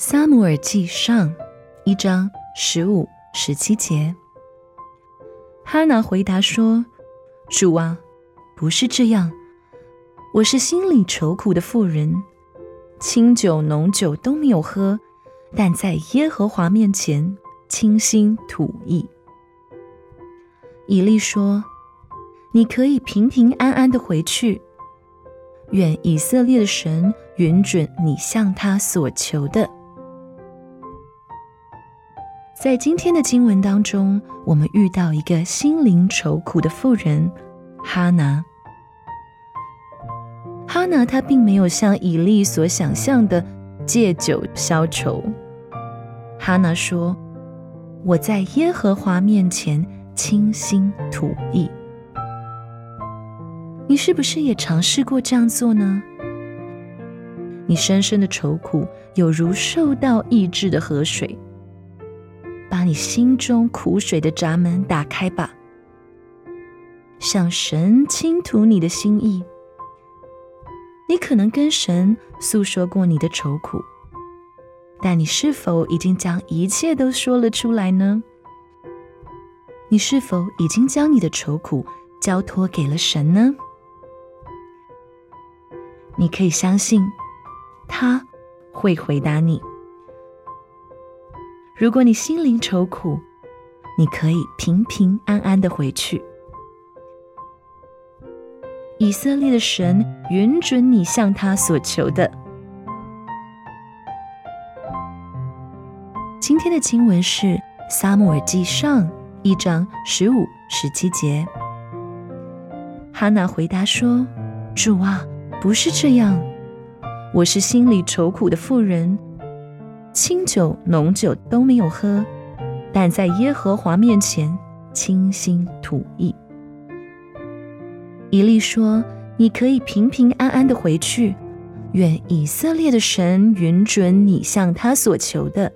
撒母耳记上一章十五、十七节，哈拿回答说：“主啊，不是这样，我是心里愁苦的妇人，清酒浓酒都没有喝，但在耶和华面前倾心吐意。”以利说：“你可以平平安安的回去，愿以色列的神允准你向他所求的。”在今天的经文当中，我们遇到一个心灵愁苦的妇人哈拿。哈拿她并没有像以利所想象的借酒消愁。哈拿说：“我在耶和华面前倾心吐意。”你是不是也尝试过这样做呢？你深深的愁苦，有如受到抑制的河水。把你心中苦水的闸门打开吧，向神倾吐你的心意。你可能跟神诉说过你的愁苦，但你是否已经将一切都说了出来呢？你是否已经将你的愁苦交托给了神呢？你可以相信，他会回答你。如果你心灵愁苦，你可以平平安安的回去。以色列的神允准你向他所求的。今天的经文是《撒母耳记上》一章十五、十七节。哈娜回答说：“主啊，不是这样，我是心里愁苦的妇人。”清酒、浓酒都没有喝，但在耶和华面前倾心吐意。以利说：“你可以平平安安的回去，愿以色列的神允准你向他所求的。”